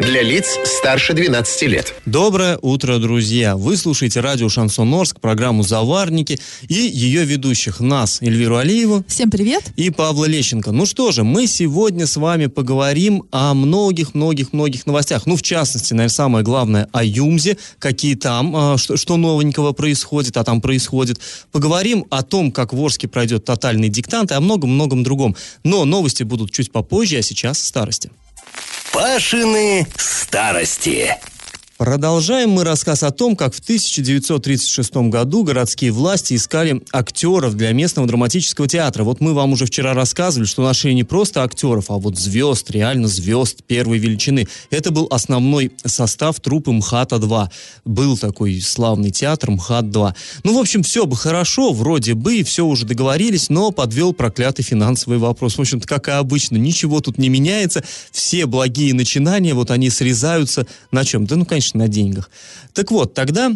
Для лиц старше 12 лет. Доброе утро, друзья! Вы слушаете радио «Шансон Орск», программу «Заварники» и ее ведущих нас, Эльвиру Алиеву. Всем привет! И Павла Лещенко. Ну что же, мы сегодня с вами поговорим о многих-многих-многих новостях. Ну, в частности, наверное, самое главное о ЮМЗе, какие там, а, что, что новенького происходит, а там происходит. Поговорим о том, как в Орске пройдет тотальный диктант и о многом-многом другом. Но новости будут чуть попозже, а сейчас старости. Пашины старости. Продолжаем мы рассказ о том, как в 1936 году городские власти искали актеров для местного драматического театра. Вот мы вам уже вчера рассказывали, что нашли не просто актеров, а вот звезд, реально звезд первой величины. Это был основной состав труппы МХАТа-2. Был такой славный театр МХАТ-2. Ну, в общем, все бы хорошо, вроде бы, все уже договорились, но подвел проклятый финансовый вопрос. В общем-то, как и обычно, ничего тут не меняется. Все благие начинания, вот они срезаются на чем? Да, ну, конечно, конечно, на деньгах. Так вот, тогда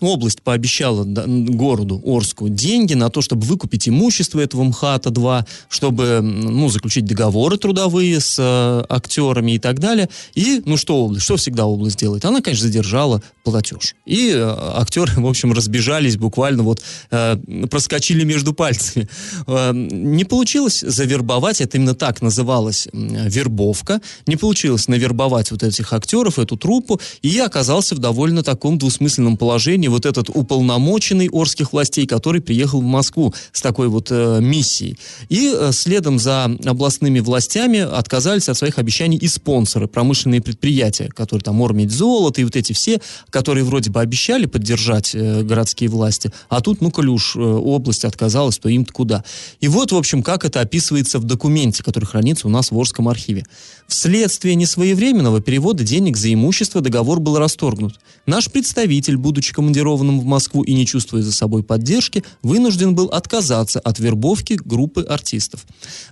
область пообещала городу Орску деньги на то, чтобы выкупить имущество этого МХАТа-2, чтобы ну, заключить договоры трудовые с э, актерами и так далее. И, ну что область, что всегда область делает? Она, конечно, задержала платеж. И э, актеры, в общем, разбежались буквально вот, э, проскочили между пальцами. Э, не получилось завербовать, это именно так называлось э, вербовка, не получилось навербовать вот этих актеров, эту труппу, и я оказался в довольно таком двусмысленном положении, вот этот уполномоченный Орских властей, который приехал в Москву с такой вот э, миссией. И э, следом за областными властями отказались от своих обещаний и спонсоры, промышленные предприятия, которые там Ормедь золото и вот эти все, которые вроде бы обещали поддержать э, городские власти, а тут, ну, коли уж э, область отказалась, то им-то куда. И вот, в общем, как это описывается в документе, который хранится у нас в Орском архиве. Вследствие несвоевременного перевода денег за имущество договор был расторгнут. Наш представитель, будучи командированным в Москву и не чувствуя за собой поддержки, вынужден был отказаться от вербовки группы артистов.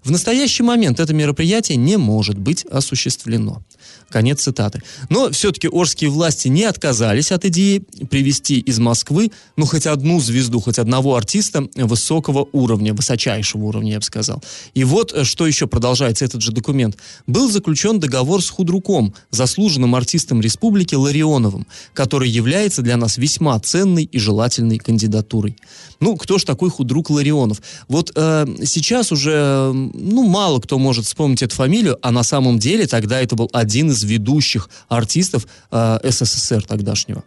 В настоящий момент это мероприятие не может быть осуществлено. Конец цитаты. Но все-таки орские власти не отказались от идеи привести из Москвы, ну, хоть одну звезду, хоть одного артиста высокого уровня, высочайшего уровня, я бы сказал. И вот, э, что еще продолжается этот же документ. Был заключен договор с худруком, заслуженным артистом республики Ларионовым, который является для нас весьма ценной и желательной кандидатурой. Ну, кто ж такой худрук Ларионов? Вот э, сейчас уже, ну, мало кто может вспомнить эту фамилию, а на самом деле тогда это был один из ведущих артистов э, СССР тогдашнего.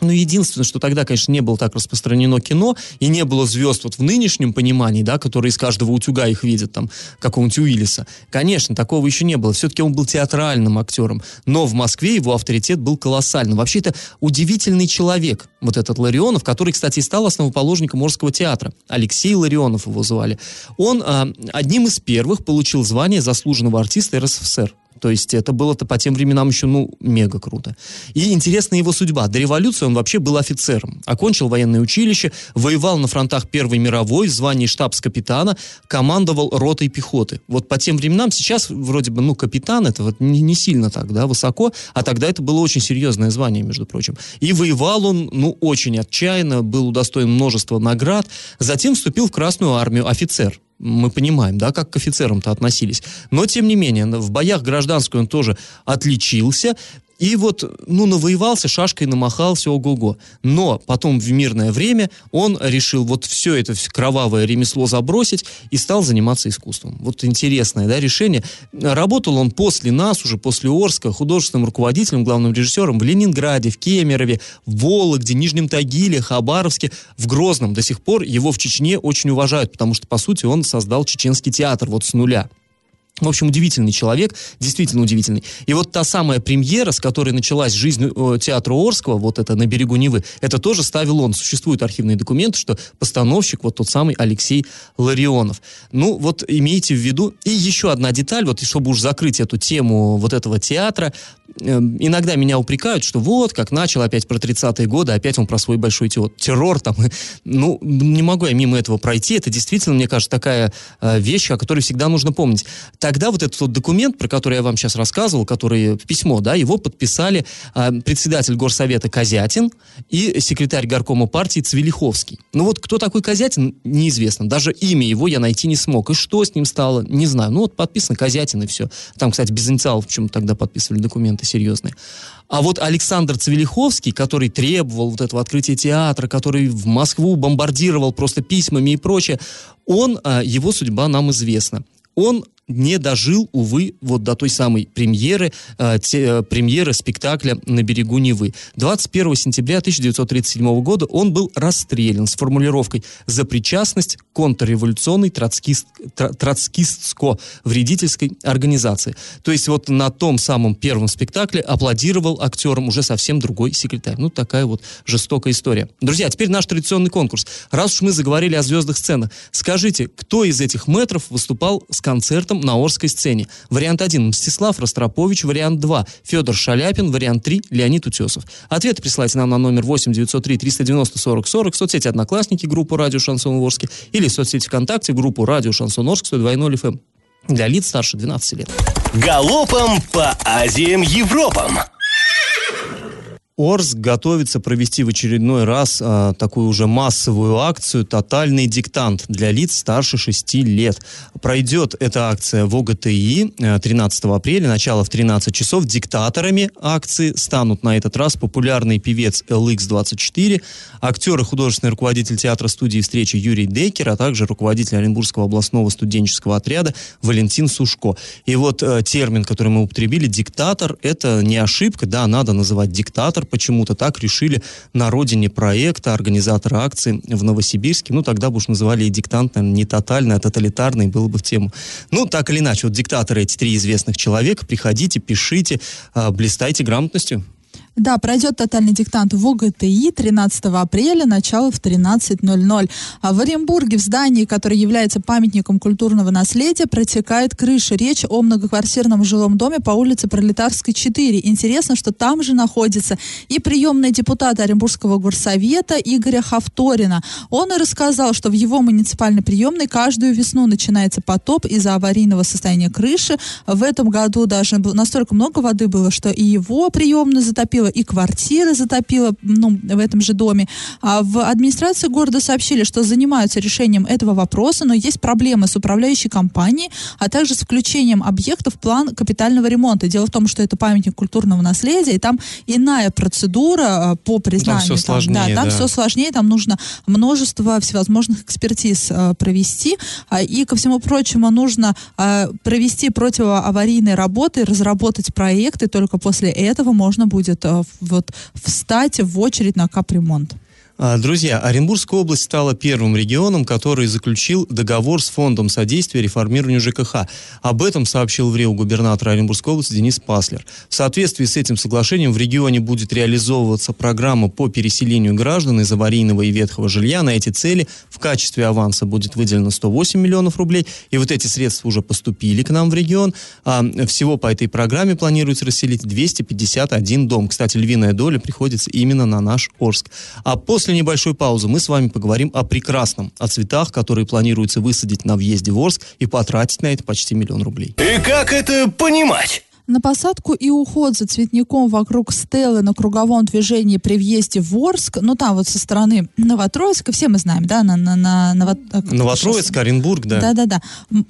Ну, единственное, что тогда, конечно, не было так распространено кино, и не было звезд вот в нынешнем понимании, да, которые из каждого утюга их видят, там, какого-нибудь Уиллиса. Конечно, такого еще не было. Все-таки он был театральным актером, но в Москве его авторитет был колоссальным. Вообще, это удивительный человек, вот этот Ларионов, который, кстати, стал основоположником Морского театра. Алексей Ларионов его звали. Он а, одним из первых получил звание заслуженного артиста РСФСР. То есть это было-то по тем временам еще, ну, мега круто. И интересна его судьба. До революции он вообще был офицером. Окончил военное училище, воевал на фронтах Первой мировой, в звании штабс-капитана, командовал ротой пехоты. Вот по тем временам, сейчас вроде бы, ну, капитан, это вот не, не сильно так, да, высоко, а тогда это было очень серьезное звание, между прочим. И воевал он, ну, очень отчаянно, был удостоен множества наград. Затем вступил в Красную армию, офицер мы понимаем, да, как к офицерам-то относились. Но, тем не менее, в боях гражданской он тоже отличился. И вот, ну, навоевался, шашкой намахал, все ого-го. Но потом в мирное время он решил вот все это кровавое ремесло забросить и стал заниматься искусством. Вот интересное, да, решение. Работал он после нас, уже после Орска, художественным руководителем, главным режиссером в Ленинграде, в Кемерове, в Вологде, Нижнем Тагиле, Хабаровске, в Грозном. До сих пор его в Чечне очень уважают, потому что, по сути, он создал чеченский театр вот с нуля. В общем, удивительный человек, действительно удивительный. И вот та самая премьера, с которой началась жизнь э, театра Орского, вот это на берегу Невы, это тоже ставил он. Существуют архивные документы, что постановщик вот тот самый Алексей Ларионов. Ну, вот имейте в виду. И еще одна деталь, вот чтобы уж закрыть эту тему вот этого театра, иногда меня упрекают, что вот, как начал опять про 30-е годы, опять он про свой большой террор там. Ну, не могу я мимо этого пройти. Это действительно, мне кажется, такая э, вещь, о которой всегда нужно помнить. Тогда вот этот вот документ, про который я вам сейчас рассказывал, который письмо, да, его подписали э, председатель горсовета Козятин и секретарь горкома партии Цвелиховский. Ну вот кто такой Козятин, неизвестно. Даже имя его я найти не смог. И что с ним стало, не знаю. Ну вот подписано Козятин и все. Там, кстати, без инициалов почему тогда подписывали документы серьезные. А вот Александр Цвелиховский, который требовал вот этого открытия театра, который в Москву бомбардировал просто письмами и прочее, он, а, его судьба нам известна. Он не дожил, увы, вот до той самой премьеры, э, те, э, премьеры спектакля «На берегу Невы». 21 сентября 1937 года он был расстрелян с формулировкой «за причастность к контрреволюционной троцкист, троцкистско-вредительской организации». То есть вот на том самом первом спектакле аплодировал актерам уже совсем другой секретарь. Ну, такая вот жестокая история. Друзья, теперь наш традиционный конкурс. Раз уж мы заговорили о звездных сценах, скажите, кто из этих метров выступал с концертом артистом на Орской сцене. Вариант 1 – Мстислав Ростропович. Вариант 2 – Федор Шаляпин. Вариант 3 – Леонид Утесов. Ответы присылайте нам на номер 8 903 390 40 40, соцсети «Одноклассники», группу «Радио Шансон Орске» или соцсети ВКонтакте, группу «Радио Шансон Орск» 102.0 FM для лиц старше 12 лет. Галопом по Азиям Европам! Орск готовится провести в очередной раз а, такую уже массовую акцию «Тотальный диктант» для лиц старше 6 лет. Пройдет эта акция в ОГТИ 13 э, апреля, начало в 13 часов. Диктаторами акции станут на этот раз популярный певец LX24, актер и художественный руководитель театра студии встречи Юрий Дейкер, а также руководитель Оренбургского областного студенческого отряда Валентин Сушко. И вот э, термин, который мы употребили, диктатор, это не ошибка, да, надо называть диктатор, почему-то так решили на родине проекта, организатора акции в Новосибирске. Ну, тогда бы уж называли и диктант, наверное, не тотальный, а тоталитарный, было бы в тему. Ну, так или иначе, вот диктаторы эти три известных человека, приходите, пишите, а, блистайте грамотностью. Да, пройдет тотальный диктант в УГТИ 13 апреля, начало в 13.00. А в Оренбурге, в здании, которое является памятником культурного наследия, протекает крыша. Речь о многоквартирном жилом доме по улице Пролетарской, 4. Интересно, что там же находится и приемный депутат Оренбургского горсовета Игоря Хавторина. Он и рассказал, что в его муниципальной приемной каждую весну начинается потоп из-за аварийного состояния крыши. В этом году даже настолько много воды было, что и его приемную затопило затопило, и квартиры затопило ну, в этом же доме. А в администрации города сообщили, что занимаются решением этого вопроса, но есть проблемы с управляющей компанией, а также с включением объектов в план капитального ремонта. Дело в том, что это памятник культурного наследия, и там иная процедура а, по признанию. Там все сложнее, там, да, там да. все сложнее, там нужно множество всевозможных экспертиз а, провести, а, и ко всему прочему нужно а, провести противоаварийные работы, разработать проекты, только после этого можно будет вот встать в очередь на капремонт. А, друзья, Оренбургская область стала первым регионом, который заключил договор с Фондом содействия реформированию ЖКХ. Об этом сообщил в Рио губернатор Оренбургской области Денис Паслер. В соответствии с этим соглашением в регионе будет реализовываться программа по переселению граждан из аварийного и ветхого жилья. На эти цели в качестве аванса будет выделено 108 миллионов рублей. И вот эти средства уже поступили к нам в регион. А всего по этой программе планируется расселить 251 дом. Кстати, львиная доля приходится именно на наш Орск. А после После небольшой паузы мы с вами поговорим о прекрасном, о цветах, которые планируется высадить на въезде в Орск и потратить на это почти миллион рублей. И как это понимать? На посадку и уход за цветником вокруг стелы на круговом движении при въезде в Орск, ну там вот со стороны Новотроицка, все мы знаем, да, на, на, на, на Новотроицк, Оренбург, да. Да-да-да.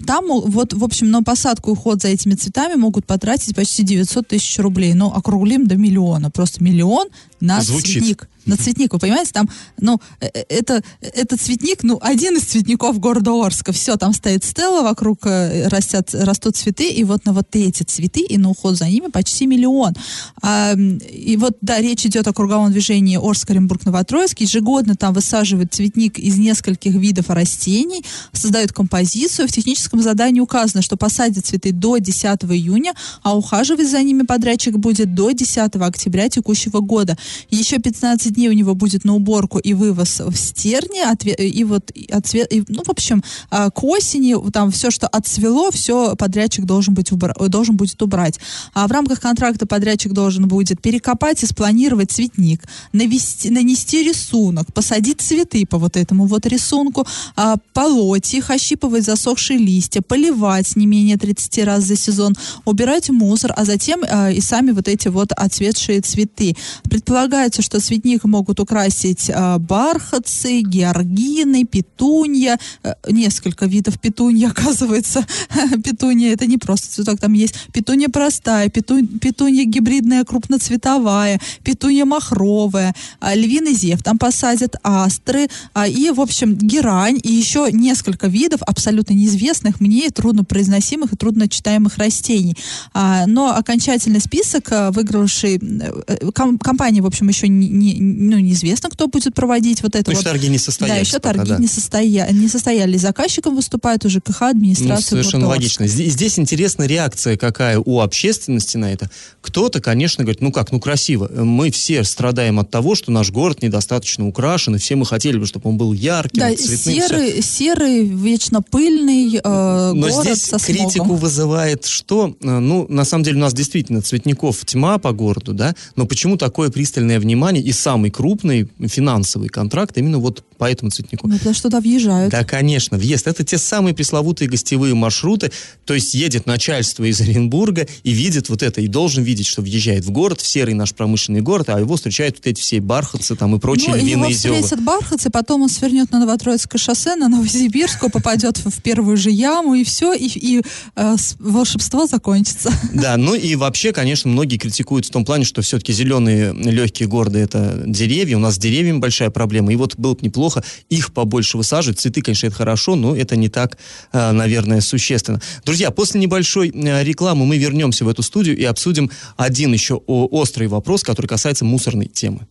Там вот, в общем, на посадку и уход за этими цветами могут потратить почти 900 тысяч рублей. Ну, округлим до миллиона. Просто миллион на Звучит. цветник на цветник, вы понимаете, там, ну, э, э, это, это цветник, ну, один из цветников города Орска, все, там стоит стела, вокруг э, растят, растут цветы, и вот на вот эти цветы и на уход за ними почти миллион. А, и вот, да, речь идет о круговом движении Орск, Оренбург, Новотроицк, ежегодно там высаживают цветник из нескольких видов растений, создают композицию, в техническом задании указано, что посадят цветы до 10 июня, а ухаживать за ними подрядчик будет до 10 октября текущего года. Еще 15 дней у него будет на уборку и вывоз в стерни, и вот отцвет, и, ну, в общем, а, к осени там все, что отцвело, все подрядчик должен, быть убра, должен будет убрать. А в рамках контракта подрядчик должен будет перекопать и спланировать цветник, навести, нанести рисунок, посадить цветы по вот этому вот рисунку, а, полоть их, ощипывать засохшие листья, поливать не менее 30 раз за сезон, убирать мусор, а затем а, и сами вот эти вот отцветшие цветы. Предполагается, что цветник могут украсить а, бархатцы, георгины, петунья, а, несколько видов петунья, оказывается. петунья это не просто цветок, там есть петунья простая, петунь, петунья гибридная крупноцветовая, петунья махровая, а, львиный зев там посадят, астры, а, и, в общем, герань, и еще несколько видов абсолютно неизвестных мне труднопроизносимых и трудночитаемых растений. А, но окончательный список выигравшей э, ком, компании, в общем, еще не, не, ну, неизвестно, кто будет проводить вот это. Ну, вот. торги не состоялись. Да, еще пока, торги да. не, состоя... не состоялись. Заказчиком выступает уже КХ, администрация. Ну, совершенно Бурдорска. логично. Здесь, здесь интересна реакция какая у общественности на это. Кто-то, конечно, говорит, ну как, ну красиво. Мы все страдаем от того, что наш город недостаточно украшен, и все мы хотели бы, чтобы он был ярким, Да, цветным. серый, серый, вечно пыльный э, Но город здесь со смогом. критику вызывает что? Э, Ну, на самом деле у нас действительно цветников тьма по городу, да, но почему такое пристальное внимание и самый крупный финансовый контракт именно вот по этому цветнику? Ну, потому что туда въезжают. Да, конечно, въезд. Это те самые пресловутые гостевые маршруты. То есть едет начальство из Оренбурга и видит вот это, и должен видеть, что въезжает в город, в серый наш промышленный город, а его встречают вот эти все бархатцы там и прочие ну, его львиные зевы. встретят бархатцы, потом он свернет на Новотроицкое шоссе, на Новосибирску, попадет в первую же яму, и все, и, и, э, волшебство закончится. Да, ну и вообще, конечно, многие критикуют в том плане, что все-таки зеленые легкие города это деревья. У нас с деревьями большая проблема. И вот было бы неплохо их побольше высаживать. Цветы, конечно, это хорошо, но это не так, э, наверное, существенно. Друзья, после небольшой э, рекламы мы вернемся в эту студию и обсудим один еще острый вопрос, который касается мусорной темы.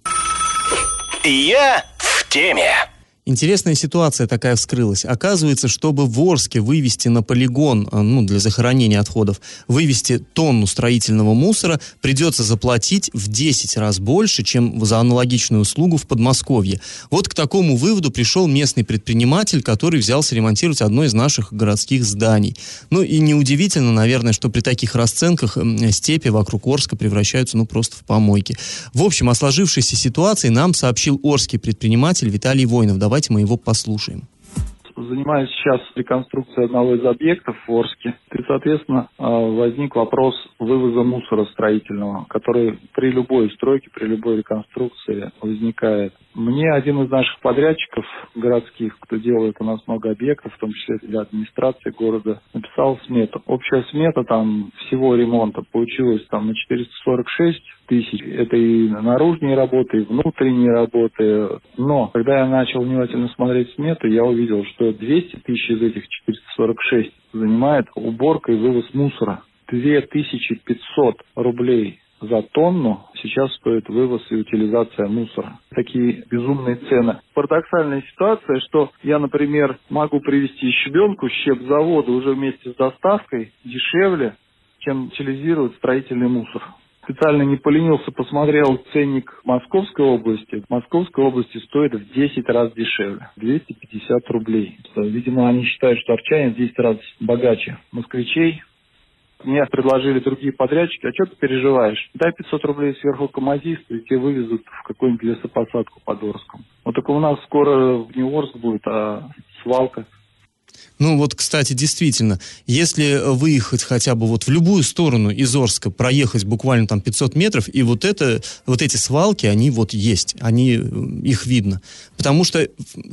Я в теме. Интересная ситуация такая вскрылась. Оказывается, чтобы в Орске вывести на полигон, а, ну, для захоронения отходов, вывести тонну строительного мусора, придется заплатить в 10 раз больше, чем за аналогичную услугу в Подмосковье. Вот к такому выводу пришел местный предприниматель, который взялся ремонтировать одно из наших городских зданий. Ну и неудивительно, наверное, что при таких расценках степи вокруг Орска превращаются, ну, просто в помойки. В общем, о сложившейся ситуации нам сообщил орский предприниматель Виталий Воинов. Давайте мы его послушаем. Занимаюсь сейчас реконструкцией одного из объектов в Орске. И, соответственно, э, возник вопрос вывоза мусора строительного, который при любой стройке, при любой реконструкции возникает. Мне один из наших подрядчиков городских, кто делает у нас много объектов, в том числе для администрации города, написал смету. Общая смета там всего ремонта получилась там на 446 тысяч. Это и наружные работы, и внутренние работы. Но когда я начал внимательно смотреть смету, я увидел, что 200 тысяч из этих 446 занимает уборка и вывоз мусора. 2500 рублей за тонну сейчас стоит вывоз и утилизация мусора. Такие безумные цены. Парадоксальная ситуация, что я, например, могу привезти щебенку щепзавода уже вместе с доставкой дешевле, чем утилизировать строительный мусор. Специально не поленился, посмотрел ценник Московской области. В Московской области стоит в 10 раз дешевле. 250 рублей. Видимо, они считают, что арчане в 10 раз богаче москвичей. Мне предложили другие подрядчики, а что ты переживаешь? Дай 500 рублей сверху камазисту, и тебе вывезут в какую-нибудь лесопосадку под Орском. Вот только у нас скоро не Орск будет, а свалка. Ну вот, кстати, действительно, если выехать хотя бы вот в любую сторону из Орска, проехать буквально там 500 метров, и вот это, вот эти свалки, они вот есть, они, э, их видно. Потому что,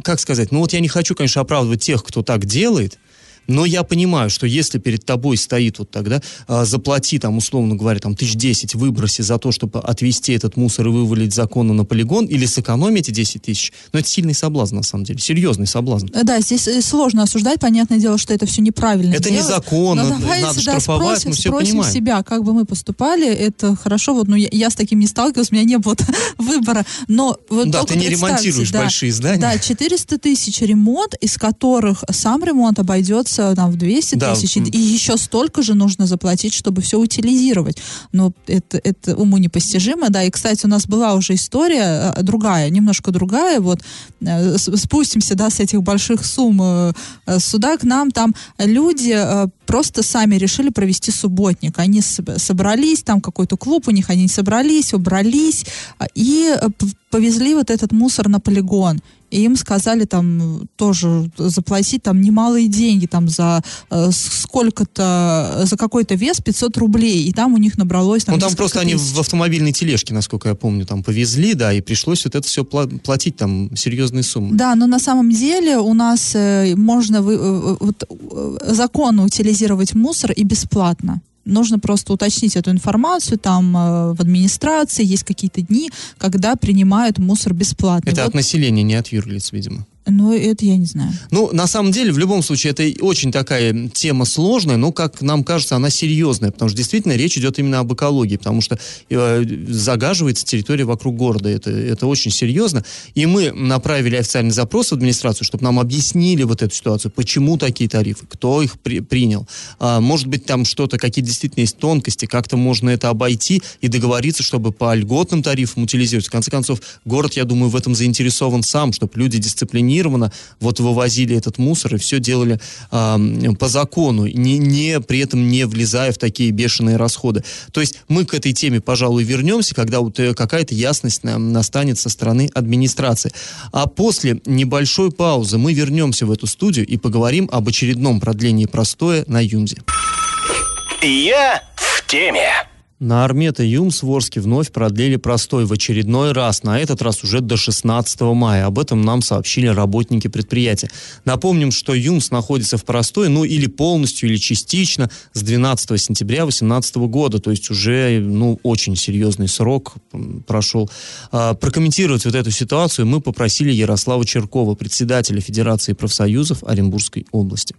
как сказать, ну вот я не хочу, конечно, оправдывать тех, кто так делает, но я понимаю, что если перед тобой стоит вот тогда, а, заплати там, условно говоря, там тысяч десять выброси за то, чтобы отвезти этот мусор и вывалить законно на полигон, или сэкономить эти 10 тысяч, но это сильный соблазн, на самом деле, серьезный соблазн. Э, Да, здесь э, сложно осуждать, понятное дело, что это все неправильно. Это делать. незаконно, Но давайте, надо да, штрафовать, спросим, мы всё спросим понимаем. себя, как бы мы поступали, это хорошо, вот, ну, я, я с таким не сталкивалась, у меня не было выбора, но вот Да, ты не ремонтируешь да, большие здания. Да, 400 тысяч ремонт, из которых сам ремонт обойдется обойдется там в 200 Да. тысяч, и, еще столько же нужно заплатить, чтобы все утилизировать. Но это, это уму непостижимо, да. И, кстати, у нас была уже история э, другая, немножко другая. Вот э, спустимся, да, с этих больших сумм э, сюда к нам. Там люди просто сами решили провести субботник. Они соб- собрались, там какой-то клуб у них, они собрались, убрались а, и э, повезли вот этот мусор на полигон. И им сказали там тоже заплатить там немалые деньги, там за э, сколько-то, за какой-то вес 500 рублей. И там у них набралось там Ну, там просто они тысяч. в автомобильной тележке, насколько я помню, там повезли, да, и пришлось вот это все платить, там, серьезные суммы. Да, но на самом деле у нас э, можно вы, э, вот, э, законно утилизировать мусор и бесплатно. Нужно просто уточнить эту информацию, там э, в администрации есть какие-то дни, когда принимают мусор бесплатно. Это Вот, от населения, не от юрлиц, видимо. Ну, это я не знаю. Ну, на самом деле, в любом случае, это очень такая тема сложная, но, как нам кажется, она серьезная, потому что действительно речь идет именно об экологии, потому что э, загаживается территория вокруг города, это, это очень серьезно. И мы направили официальный запрос в администрацию, чтобы нам объяснили вот эту ситуацию, почему такие тарифы, кто их при- принял. А, может быть, там что-то, какие действительно есть тонкости, как-то можно это обойти и договориться, чтобы по льготным тарифам утилизировать. В конце концов, город, я думаю, в этом заинтересован сам, чтобы люди дисциплинированно вот вывозили этот мусор и все делали ам, по закону, не, не, при этом не влезая в такие бешеные расходы. То есть мы к этой теме, пожалуй, вернемся, когда вот э, какая-то ясность нам настанет со стороны администрации. А после небольшой паузы мы вернемся в эту студию и поговорим об очередном продлении простоя на Юмзе. Я в теме. На Армета Юмс в Орске вновь продлили простой в очередной раз, на этот раз уже до 16 мая. Об этом нам сообщили работники предприятия. Напомним, что Юмс находится в простой, ну или полностью, или частично с 12 сентября 2018 года, то есть уже ну, очень серьезный срок прошел. А, прокомментировать вот эту ситуацию мы попросили Ярослава Черкова, председателя Федерации профсоюзов Оренбургской области.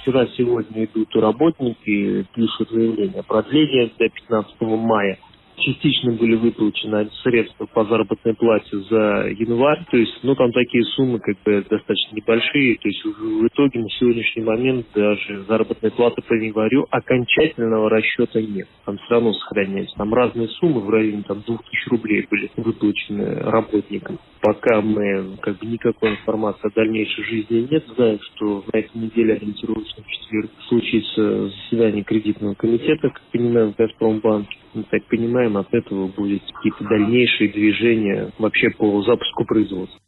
Вчера-сегодня идут работники, пишут заявление о продлении до 15 мая. Частично были выплачены средства по заработной плате за январь, то есть, ну, там такие суммы как бы достаточно небольшие, то есть в итоге на сегодняшний момент даже заработной платы по январю окончательного расчета нет. Там все равно сохраняется. Там разные суммы в районе там 2000 рублей были выплачены работникам. Пока мы как бы никакой информации о дальнейшей жизни нет, знаем, что на этой неделе ориентировочно в четверг случится заседание кредитного комитета, как понимаем, в Газпромбанке. Мы так понимаем, от этого будет какие-то дальнейшие движения вообще по запуску производства.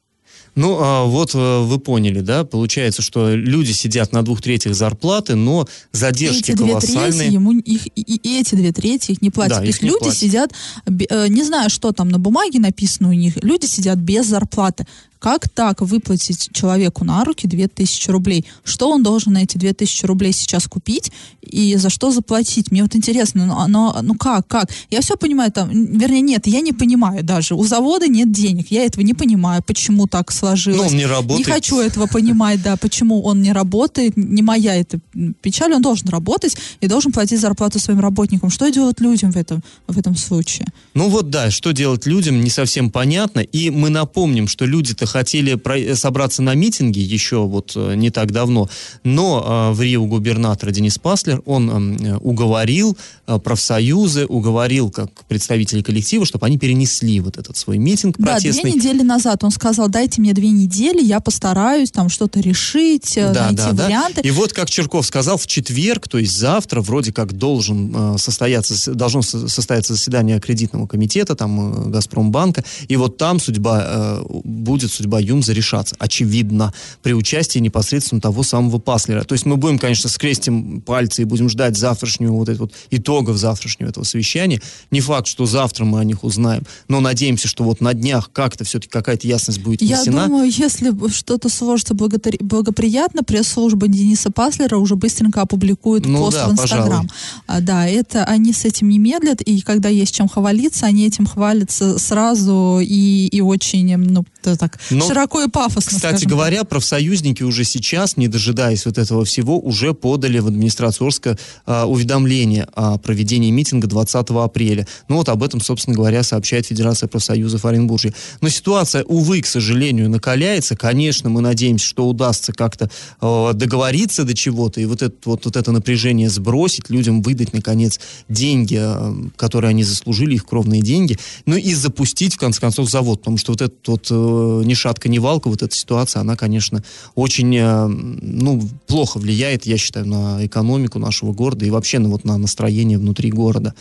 Ну, а вот э, вы поняли, да, получается, что люди сидят на двух третьих зарплаты, но задержки эти две колоссальные. трети ему их и, и эти две трети их не платят. Да, То есть не люди платят. сидят, э, не знаю, что там на бумаге написано у них, люди сидят без зарплаты. Как так выплатить человеку на руки 2000 рублей? Что он должен на эти 2000 рублей сейчас купить и за что заплатить? Мне вот интересно, ну, оно- ну как, как? Я все понимаю, там, вернее, нет, я не понимаю даже. У завода нет денег, я этого не понимаю, почему так сложилось. Ну, он не работает. Не хочу этого понимать, да, почему он не работает, не моя эта печаль, он должен работать и должен платить зарплату своим работникам. Что делать людям в этом, в этом случае? Ну вот да, что делать людям, не совсем понятно. И мы напомним, что люди-то хотели собраться на митинге еще вот э, не так давно, но э, в Рио губернатор Денис Паслер, он эм, э, уговорил профсоюзы, уговорил как представителей коллектива, чтобы они перенесли вот этот свой митинг Да, протестный. две недели назад он сказал, дайте мне две недели, я постараюсь там что-то решить, Да, найти да, да. варианты. И вот, как Черков сказал, в четверг, то есть завтра, вроде как должен состояться, должно со- состояться заседание кредитного комитета, там, Газпромбанка, и вот там судьба, будет судьба Юмза решаться, очевидно, при участии непосредственно того самого Паслера. То есть мы будем, конечно, скрестим пальцы и будем ждать завтрашнего вот этого вот итогов завтрашнего этого совещания. Не факт, что завтра мы о них узнаем, но надеемся, что вот на днях как-то все-таки какая-то ясность будет Я внесена. думаю, если что-то сложится благотари- благоприятно, пресс-служба Дениса Паслера уже быстренько опубликует Ну пост да, в Инстаграм. пожалуй. Да, это они с этим не медлят, и когда есть чем хвалиться, они этим хвалятся сразу и, и очень, ну, как-то так Но, широко и пафосно. Кстати говоря, профсоюзники уже сейчас, не дожидаясь вот этого всего, уже подали в администрацию Орска э, уведомление о проведении митинга 20 апреля. Ну вот об этом, собственно говоря, сообщает Федерация профсоюзов Оренбуржья. Но ситуация, увы, к сожалению, накаляется. Конечно, мы надеемся, что удастся как-то э, договориться до чего-то и вот это, вот, вот это напряжение сбросить, людям выдать, наконец, деньги, э, которые они заслужили, их кровные деньги, ну и запустить, в конце концов, завод. Потому что вот эта вот э, ни шатка, ни валка, вот эта ситуация, она, конечно, очень, э, ну, плохо влияет, я считаю, на экономику нашего города и вообще на, вот, на настроение внутри города.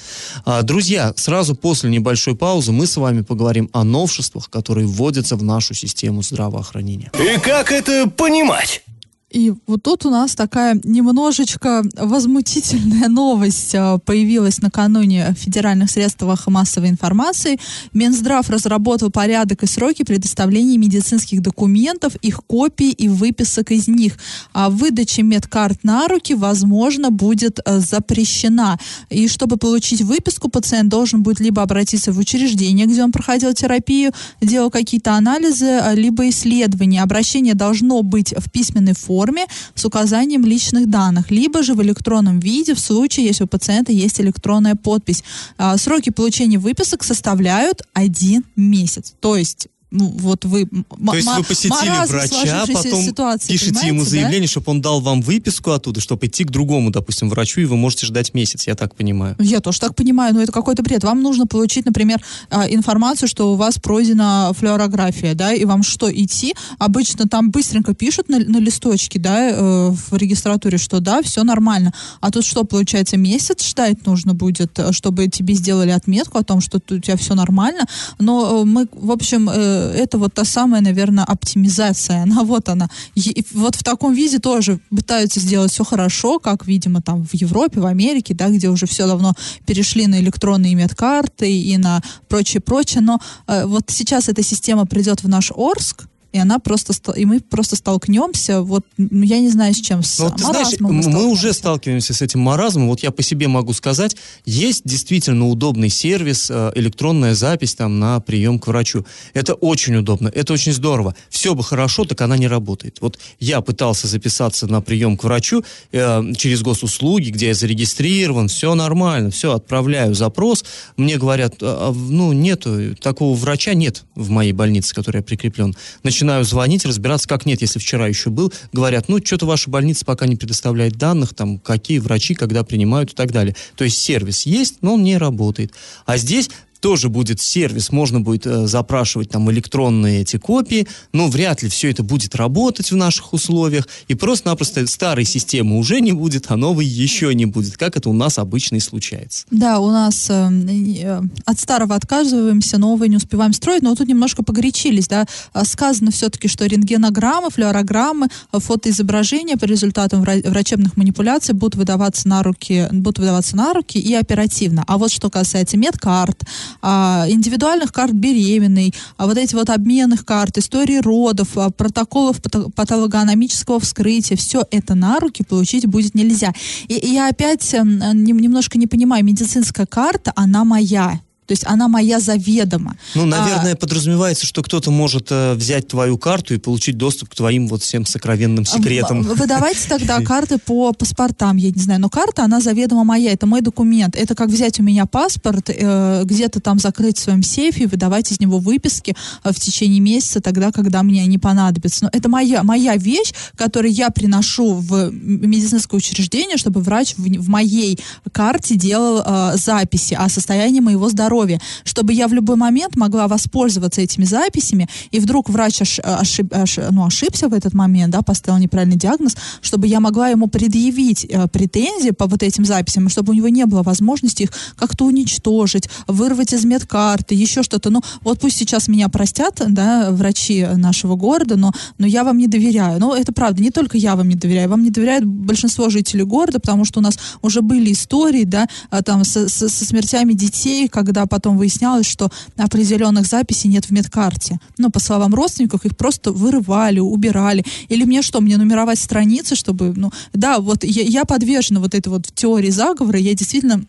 А, друзья, сразу после небольшой паузы мы с вами поговорим о новшествах, которые вводятся в нашу систему здравоохранения. И как это понимать? И вот тут у нас такая немножечко возмутительная новость а, появилась накануне в федеральных средствах массовой информации. Минздрав разработал порядок и сроки предоставления медицинских документов, их копий и выписок из них. А выдача медкарт на руки, возможно, будет а, запрещена. И чтобы получить выписку, пациент должен будет либо обратиться в учреждение, где он проходил терапию, делал какие-то анализы, а, либо исследования. Обращение должно быть в письменной форме, форме с указанием личных данных, либо же в электронном виде в случае, если у пациента есть электронная подпись. А, сроки получения выписок составляют один месяц. То есть ну, вот вы... То есть вы посетили врача, потом ситуации, пишете ему заявление, да? чтобы он дал вам выписку оттуда, чтобы идти к другому, допустим, врачу, и вы можете ждать месяц, я так понимаю. Я тоже так понимаю, но это какой-то бред. Вам нужно получить, например, а, информацию, что у вас пройдена флюорография, да, и вам что, идти? Обычно там быстренько пишут на, на листочке, да, э, в регистратуре, что да, все нормально. А тут что, получается, месяц ждать нужно будет, чтобы тебе сделали отметку о том, что у тебя все нормально. Но э, мы, в общем, э, это вот та самая, наверное, оптимизация. Она вот она. И вот в таком виде тоже пытаются сделать все хорошо, как, видимо, там в Европе, в Америке, да, где уже все давно перешли на электронные медкарты и на прочее-прочее. Но э, вот сейчас эта система придет в наш Орск, и она просто и мы просто столкнемся, вот ну, я не знаю с чем, с ну, вот, знаешь, мы, мы уже сталкиваемся с этим маразмом. Вот я по себе могу сказать, есть действительно удобный сервис, э, электронная запись там на прием к врачу. Это очень удобно, это очень здорово. Все бы хорошо, так она не работает. Вот я пытался записаться на прием к врачу э, через госуслуги, где я зарегистрирован, все нормально, все отправляю запрос, мне говорят, а, а, ну нету такого врача нет в моей больнице, которая прикреплен. Начинаю начинаю звонить, разбираться, как нет, если вчера еще был, говорят, ну, что-то ваша больница пока не предоставляет данных, там, какие врачи, когда принимают и так далее. То есть сервис есть, но он не работает. А здесь тоже будет сервис, можно будет э, запрашивать там электронные эти копии, но вряд ли все это будет работать в наших условиях, и просто-напросто старой системы уже не будет, а новой еще не будет, как это у нас обычно и случается. Да, у нас э, э, от старого отказываемся, новое не успеваем строить, но тут немножко погорячились, да, а сказано все-таки, что рентгенограммы, флюорограммы, фотоизображения по результатам врачебных манипуляций будут выдаваться на руки, будут выдаваться на руки и оперативно. А вот что касается медкарт, а, индивидуальных карт беременной, а вот эти вот обменных карт, истории родов, а, протоколов патологоаномического вскрытия, все это на руки получить будет нельзя. И, и я опять э, немножко не понимаю, медицинская карта, она моя. То есть она моя заведомо. Ну, наверное, а, подразумевается, что кто-то может э, взять твою карту и получить доступ к твоим вот всем сокровенным секретам. Выдавайте тогда карты по паспортам, я не знаю. Но карта, она заведомо моя, это мой документ. Это как взять у меня паспорт, э, где-то там закрыть в своем сейфе и выдавать из него выписки э, в течение месяца, тогда, когда мне они понадобятся. Но это моя, моя вещь, которую я приношу в медицинское учреждение, чтобы врач в, в моей карте делал э, записи о состоянии моего здоровья здоровья, чтобы я в любой момент могла воспользоваться этими записями, и вдруг врач ош, ошиб, ош, ну, ошибся в этот момент, да, поставил неправильный диагноз, чтобы я могла ему предъявить э, претензии по вот этим записям, чтобы у него не было возможности их как-то уничтожить, вырвать из медкарты, еще что-то. Ну, вот пусть сейчас меня простят, да, врачи нашего города, но, но я вам не доверяю. Ну, это правда, не только я вам не доверяю, вам не доверяют большинство жителей города, потому что у нас уже были истории, да, а, там, со, со, со смертями детей, когда потом выяснялось, что определенных записей нет в медкарте. Ну, по словам родственников, их просто вырывали, убирали. Или мне что, мне нумеровать страницы, чтобы, ну, да, вот я, я подвержена вот этой вот теории заговора, я действительно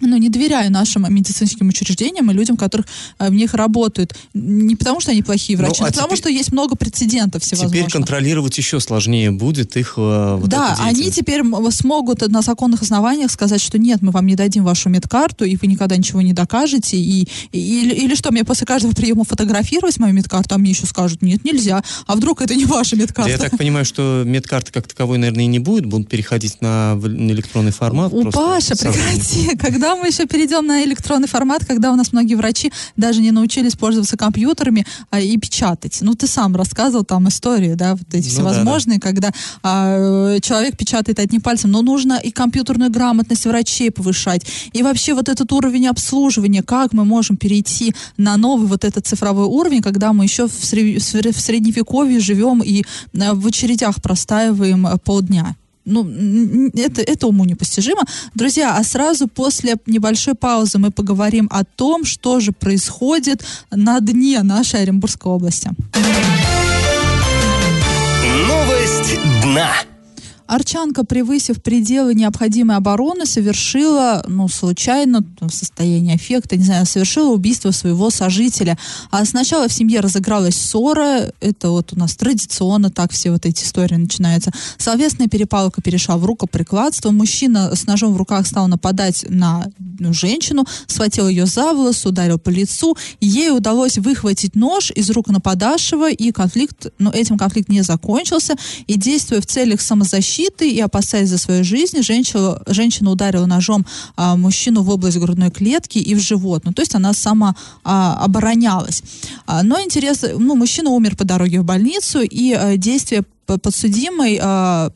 ну, не доверяю нашим медицинским учреждениям и людям, которых э, в них работают. Не потому, что они плохие Ну, врачи, а а потому, теперь- что есть много прецедентов всевозможных. Теперь контролировать еще сложнее будет их э, вот да, они теперь смогут на законных основаниях сказать, что нет, мы вам не дадим вашу медкарту, и вы никогда ничего не докажете. И, и- или, или что, мне после каждого приема фотографировать мою медкарту, а мне еще скажут, нет, нельзя. А вдруг это не ваша Да медкарта? Я так понимаю, что медкарты как таковой, наверное, и не будет, будут переходить на, электронный формат. У Паша, прекрати. Когда мы еще перейдем на электронный формат, когда у нас многие врачи даже не научились пользоваться компьютерами а, и печатать. Ну, ты сам рассказывал там истории, да, вот эти Ну всевозможные, когда а, э, человек печатает одним пальцем. Но нужно и компьютерную грамотность врачей повышать. И вообще вот этот уровень обслуживания, как мы можем перейти на новый вот этот цифровой уровень, когда мы еще в, сре- в сре- в средневековье живем и э, в очередях простаиваем э, полдня. Ну, это, это уму непостижимо. Друзья, а сразу после небольшой паузы мы поговорим о том, что же происходит на дне нашей Оренбургской области. Новость дна. Арчанка, превысив пределы необходимой обороны, совершила, ну, случайно, в состоянии аффекта, не знаю, совершила убийство своего сожителя. А сначала в семье разыгралась ссора, это вот у нас традиционно так все вот эти истории начинаются. Словесная перепалка перешла в рукоприкладство, мужчина с ножом в руках стал нападать на ну, женщину, схватил ее за волосы, ударил по лицу, ей удалось выхватить нож из рук нападавшего, и конфликт, ну, этим конфликт не закончился, и действуя в целях самозащиты и опасаясь за свою жизнь, женщина, женщина ударила ножом а, мужчину в область грудной клетки и в живот. Ну, то есть она сама а, оборонялась. А, но интересно, ну, мужчина умер по дороге в больницу, и а, действия п- подсудимой а,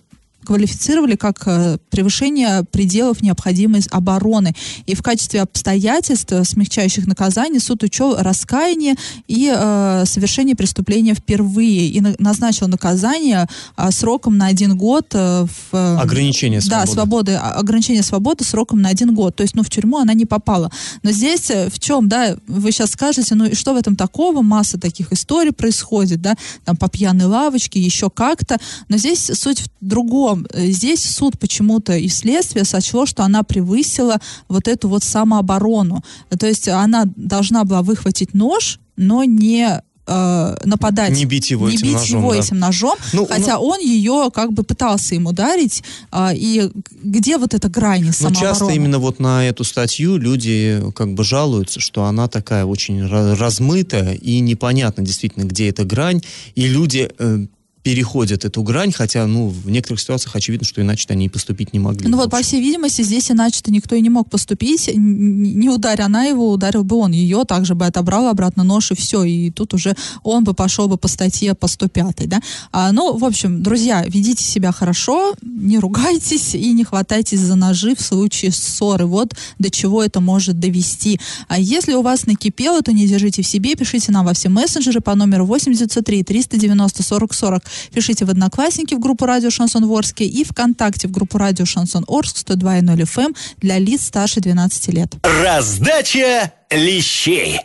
квалифицировали как э, превышение пределов необходимой обороны. И в качестве обстоятельств, э, смягчающих наказание, суд учел раскаяние и э, совершение преступления впервые и на- назначил наказание э, сроком на один год э, в... э, Ограничение Да, свободы. свободы, а- ограничение свободы сроком на один год. То есть, ну, в тюрьму она не попала. Но здесь в чем, да, вы сейчас скажете, ну, и что в этом такого? Масса таких историй происходит, да, там по пьяной лавочке, еще как-то. Но здесь суть в другом. Э, Здесь суд почему-то и следствие сочло, что она превысила вот эту вот самооборону. Э, То есть она должна была выхватить нож, но не э, нападать. Не бить его не этим бить ножом, его да. этим ножом, Ну, хотя он ее как бы пытался им ударить. а, и где вот эта грань Но самообороны? Ну, часто именно вот на эту статью люди как бы жалуются, что она такая очень ра- размытая и непонятно действительно, где эта грань, и люди э, переходят эту грань, хотя, ну, в некоторых ситуациях очевидно, что иначе они и поступить не могли. Ну вот, по всей видимости, здесь иначе-то никто и не мог поступить. Не ударя она его, ударил бы он ее, также бы отобрал обратно нож и все. И тут уже он бы пошел бы по статье по 105, да. А, ну, в общем, друзья, ведите себя хорошо, не ругайтесь и не хватайтесь за ножи в случае ссоры. Вот до чего это может довести. А если у вас накипело, то не держите в себе, пишите нам во все мессенджеры по номеру 8903 390 40 40. Пишите в Одноклассники в группу Радио Шансон Орске и ВКонтакте в группу Радио Шансон Орск 102.0 FM эм для лиц старше 12 лет. Раздача лещей.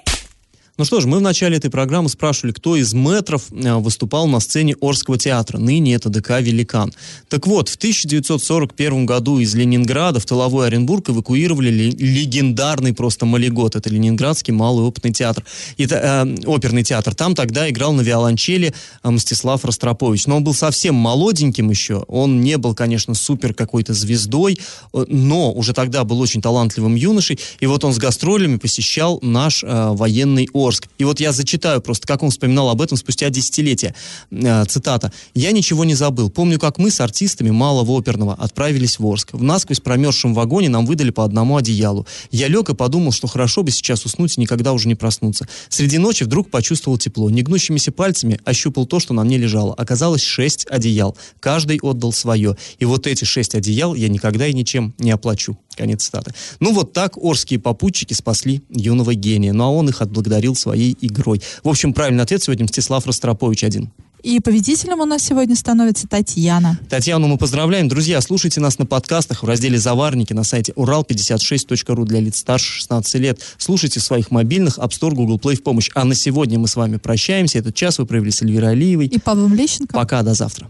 Ну что ж, мы в начале этой программы спрашивали, кто из метров э, выступал на сцене Орского театра. Ныне это ДК «Великан». Так вот, в 1941 году из Ленинграда в тыловой Оренбург эвакуировали ле- легендарный просто Малигот. Это Ленинградский малый опытный театр. Это, э, оперный театр. Там тогда играл на виолончели э, Мстислав Ростропович. Но он был совсем молоденьким еще. Он не был, конечно, супер какой-то звездой, э, но уже тогда был очень талантливым юношей. И вот он с гастролями посещал наш э, военный Орск. И вот я зачитаю просто, как он вспоминал об этом спустя десятилетия. Э, цитата. «Я ничего не забыл. Помню, как мы с артистами малого оперного отправились в Орск. В насквозь промерзшем вагоне нам выдали по одному одеялу. Я лег и подумал, что хорошо бы сейчас уснуть и никогда уже не проснуться. Среди ночи вдруг почувствовал тепло. Негнущимися пальцами ощупал то, что на мне лежало. Оказалось шесть одеял. Каждый отдал свое. И вот эти шесть одеял я никогда и ничем не оплачу. Конец цитаты. Ну вот так орские попутчики спасли юного гения. Ну а он их отблагодарил своей игрой. В общем, правильный ответ сегодня Мстислав Ростропович один. И победителем у нас сегодня становится Татьяна. Татьяну мы поздравляем. Друзья, слушайте нас на подкастах в разделе «Заварники» на сайте урал56.ру для лиц старше 16 лет. Слушайте в своих мобильных App Store, Google Play в помощь. А на сегодня мы с вами прощаемся. Этот час вы провели с Эльвирой Алиевой. И Павлом Лещенко. Пока, до завтра.